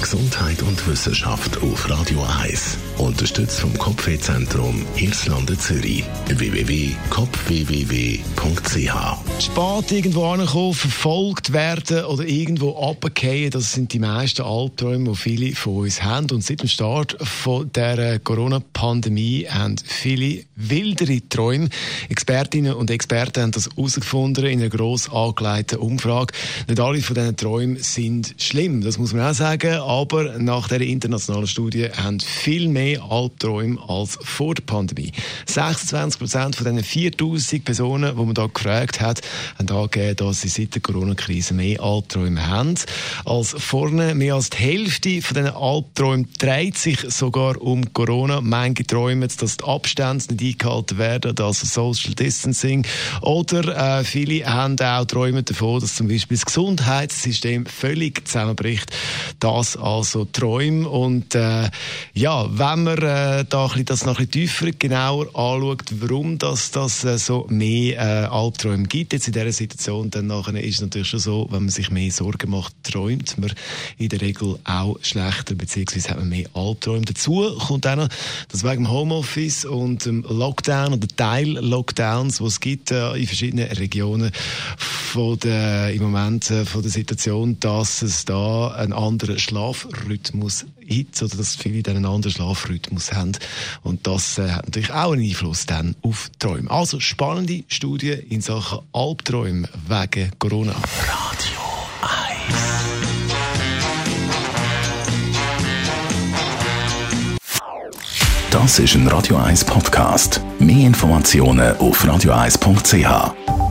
Gesundheit und Wissenschaft auf Radio 1. Unterstützt vom Kopfwehzentrum Irlande Zürich. www.kopfwww.ch Spät irgendwo ankommen, verfolgt werden oder irgendwo abgehen, das sind die meisten Albträume, die viele von uns haben. Und seit dem Start von der Corona-Pandemie haben viele wildere Träume. Expertinnen und Experten haben das herausgefunden in einer gross angelegten Umfrage. Nicht alle von diesen Träumen sind schlimm, das muss man auch sagen. Aber nach der internationalen Studie haben viel mehr Albträume als vor der Pandemie. 26 Prozent von diesen 4000 Personen, die man da gefragt hat, haben angegeben, dass sie seit der Corona-Krise mehr Albträume haben als vorne. Mehr als die Hälfte von diesen Albträumen dreht sich sogar um Corona. Manche träumen, dass die Abstände nicht eingehalten werden, also Social Distancing. Oder äh, viele haben auch Träume davon, dass zum Beispiel das Gesundheitssystem völlig zusammenbricht. Das also Träume. Und äh, ja, wenn man äh, da ein das noch ein tiefer, genauer anschaut, warum das, das äh, so mehr äh, Albträume gibt jetzt in dieser Situation, dann nachher ist es natürlich schon so, wenn man sich mehr Sorgen macht, träumt man in der Regel auch schlechter, beziehungsweise hat man mehr Albträume. Dazu kommt auch noch, dass wegen dem Homeoffice und dem Lockdown oder Teil-Lockdowns, die es gibt äh, in verschiedenen Regionen von der, im Moment äh, von der Situation, dass es da einen anderen Schlafrhythmus gibt oder dass viele dann einen anderen Schlafrhythmus haben. Und das äh, hat natürlich auch einen Einfluss dann auf Träume. Also spannende Studie in Sachen Albträume wegen Corona. Radio 1 Das ist ein Radio 1 Podcast. Mehr Informationen auf radio1.ch.